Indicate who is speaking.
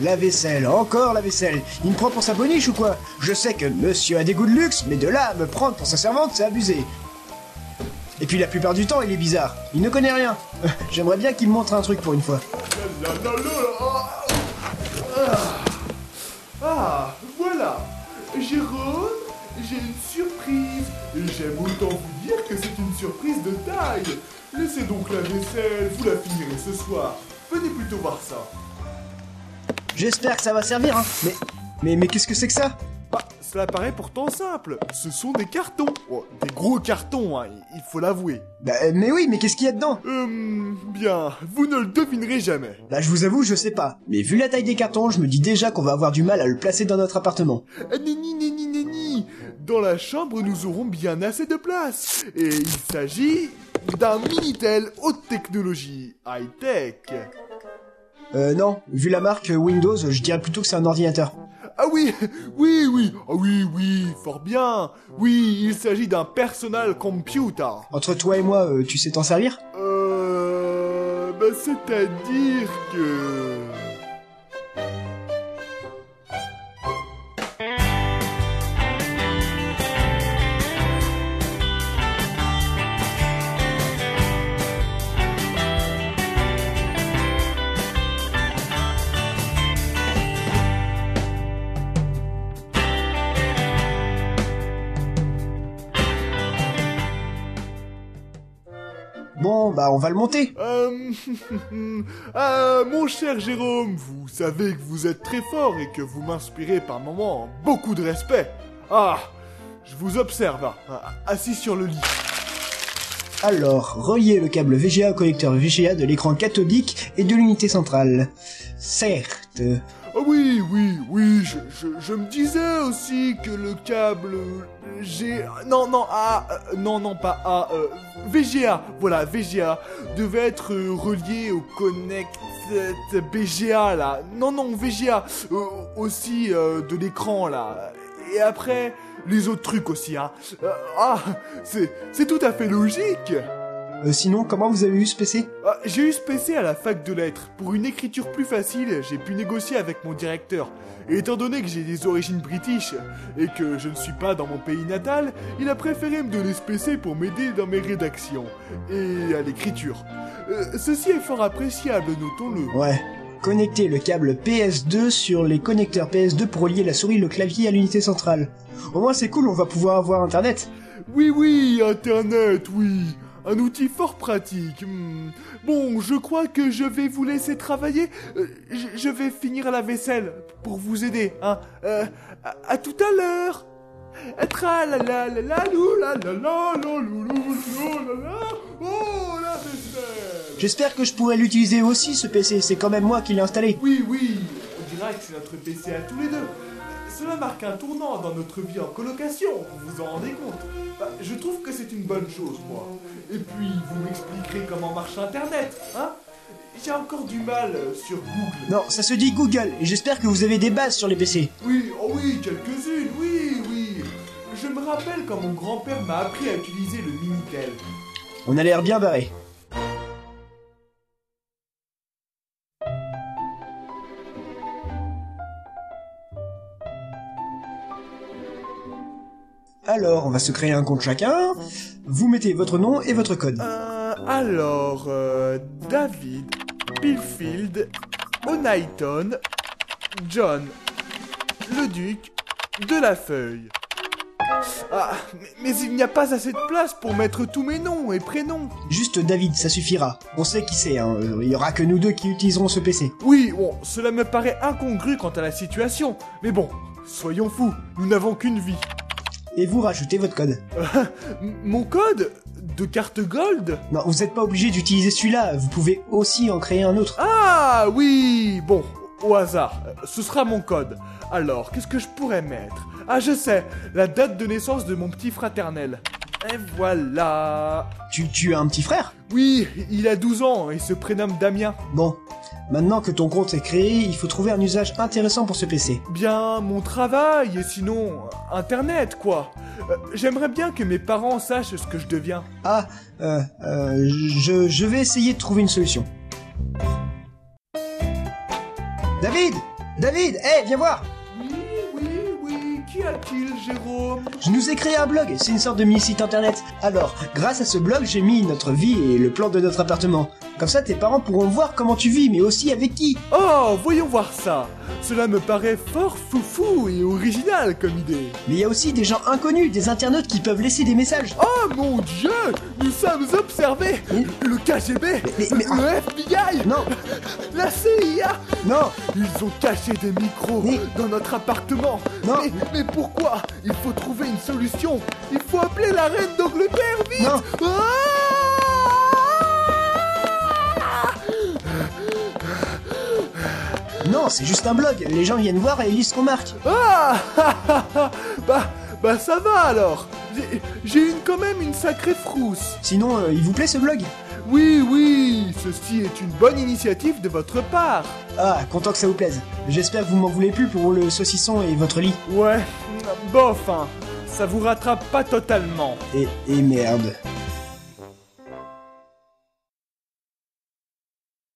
Speaker 1: la vaisselle, encore la vaisselle. Il me prend pour sa boniche ou quoi Je sais que monsieur a des goûts de luxe, mais de là à me prendre pour sa servante, c'est abusé. Et puis la plupart du temps, il est bizarre. Il ne connaît rien. J'aimerais bien qu'il me montre un truc pour une fois.
Speaker 2: Ah, voilà. Jérôme, j'ai une surprise. Et j'aime autant vous dire que c'est une surprise de taille. Laissez donc la vaisselle, vous la finirez ce soir. Venez plutôt voir ça.
Speaker 1: J'espère que ça va servir, hein. Mais, mais, mais qu'est-ce que c'est que ça?
Speaker 2: Bah, cela paraît pourtant simple. Ce sont des cartons. Oh, des gros cartons, hein, il faut l'avouer.
Speaker 1: Bah, mais oui, mais qu'est-ce qu'il y a dedans?
Speaker 2: Hum, bien, vous ne le devinerez jamais.
Speaker 1: Là, je vous avoue, je sais pas. Mais vu la taille des cartons, je me dis déjà qu'on va avoir du mal à le placer dans notre appartement.
Speaker 2: Ah, Nenni, nenni, nenni. Dans la chambre, nous aurons bien assez de place. Et il s'agit d'un Minitel haute technologie, high-tech.
Speaker 1: Euh, non. Vu la marque Windows, je dirais plutôt que c'est un ordinateur.
Speaker 2: Ah oui, oui, oui, ah oui, oui, fort bien. Oui, il s'agit d'un personal computer.
Speaker 1: Entre toi et moi, euh, tu sais t'en servir?
Speaker 2: Euh... Bah, c'est-à-dire que...
Speaker 1: Bon, bah on va le monter.
Speaker 2: Euh... ah, mon cher Jérôme, vous savez que vous êtes très fort et que vous m'inspirez par moments beaucoup de respect. Ah, je vous observe, hein, assis sur le lit.
Speaker 1: Alors, relier le câble VGA au connecteur VGA de l'écran cathodique et de l'unité centrale. Certes.
Speaker 2: Ah oui, oui, oui, je, je, me disais aussi que le câble G... Non, non, A... euh, non, non, pas A... euh, VGA, voilà, VGA, devait être euh, relié au Connect BGA, là. Non, non, VGA, euh, aussi de l'écran, là. Et après, les autres trucs aussi, hein. Ah, c'est tout à fait logique
Speaker 1: Euh, sinon, comment vous avez eu ce PC
Speaker 2: ah, J'ai eu ce PC à la fac de lettres. Pour une écriture plus facile, j'ai pu négocier avec mon directeur. Et étant donné que j'ai des origines british et que je ne suis pas dans mon pays natal, il a préféré me donner ce PC pour m'aider dans mes rédactions et à l'écriture. Euh, ceci est fort appréciable, notons-le.
Speaker 1: Ouais. Connecter le câble PS2 sur les connecteurs PS2 pour relier la souris et le clavier à l'unité centrale. Au moins c'est cool, on va pouvoir avoir internet.
Speaker 2: Oui, oui, Internet, oui. Un outil fort pratique. Hmm. Bon, je crois que je vais vous laisser travailler. Euh, je, vais finir la vaisselle pour vous aider, hein. Euh, à, à tout à l'heure.
Speaker 1: J'espère que je pourrai l'utiliser aussi ce PC, c'est quand même moi qui l'ai installé.
Speaker 2: Oui, oui, on dirait que c'est notre PC à tous les deux. Cela marque un tournant dans notre vie en colocation, vous vous en rendez compte Bah, Je trouve que c'est une bonne chose, moi. Et puis, vous m'expliquerez comment marche Internet, hein J'ai encore du mal euh, sur Google.
Speaker 1: Non, ça se dit Google, et j'espère que vous avez des bases sur les PC.
Speaker 2: Oui, oh oui, quelques-unes, oui, oui. Je me rappelle quand mon grand-père m'a appris à utiliser le Minitel.
Speaker 1: On a l'air bien barré. Alors, on va se créer un compte chacun. Vous mettez votre nom et votre code.
Speaker 2: Euh, alors, euh, David, Billfield, Onaiton, John, le duc, de la feuille. Ah, mais, mais il n'y a pas assez de place pour mettre tous mes noms et prénoms.
Speaker 1: Juste David, ça suffira. On sait qui c'est, hein. il y aura que nous deux qui utiliserons ce PC.
Speaker 2: Oui, bon, cela me paraît incongru quant à la situation. Mais bon, soyons fous, nous n'avons qu'une vie.
Speaker 1: Et vous rajoutez votre code.
Speaker 2: Euh, mon code de carte gold?
Speaker 1: Non, vous n'êtes pas obligé d'utiliser celui-là, vous pouvez aussi en créer un autre.
Speaker 2: Ah oui, bon, au hasard, ce sera mon code. Alors, qu'est-ce que je pourrais mettre? Ah, je sais, la date de naissance de mon petit fraternel. Et voilà.
Speaker 1: Tu, tu as un petit frère?
Speaker 2: Oui, il a 12 ans et se prénomme Damien.
Speaker 1: Bon, maintenant que ton compte est créé, il faut trouver un usage intéressant pour ce PC.
Speaker 2: Bien, mon travail et sinon, euh, Internet, quoi. Euh, J'aimerais bien que mes parents sachent ce que je deviens.
Speaker 1: Ah, euh, euh, je, je vais essayer de trouver une solution. David David Eh, viens voir
Speaker 2: Oui, oui, oui, qu'y a-t-il, Jérôme?
Speaker 1: Je nous ai créé un blog, c'est une sorte de mini-site internet. Alors, grâce à ce blog, j'ai mis notre vie et le plan de notre appartement. Comme ça, tes parents pourront voir comment tu vis, mais aussi avec qui.
Speaker 2: Oh, voyons voir ça. Cela me paraît fort foufou et original comme idée.
Speaker 1: Mais il y a aussi des gens inconnus, des internautes qui peuvent laisser des messages.
Speaker 2: Oh mon dieu Nous sommes observés.
Speaker 1: Mais-
Speaker 2: Le KGB
Speaker 1: mais- mais-
Speaker 2: Le FBI
Speaker 1: Non,
Speaker 2: La CIA
Speaker 1: non,
Speaker 2: Ils ont caché des micros dans notre appartement.
Speaker 1: Non.
Speaker 2: mais, mais pourquoi? Il faut trouver une solution. Il faut appeler la reine d'Angleterre, vite.
Speaker 1: Non.
Speaker 2: Ah
Speaker 1: c'est juste un blog. Les gens viennent voir et ils lisent ce qu'on marque.
Speaker 2: Ah Bah, bah ça va alors J'ai- une quand même une sacrée frousse
Speaker 1: Sinon, euh, il vous plaît ce blog?
Speaker 2: Oui, oui, ceci est une bonne initiative de votre part
Speaker 1: Ah, content que ça vous plaise. J'espère que vous m'en voulez plus pour le saucisson et votre lit.
Speaker 2: Ouais, bof, hein, ça vous rattrape pas totalement.
Speaker 1: Et, et merde.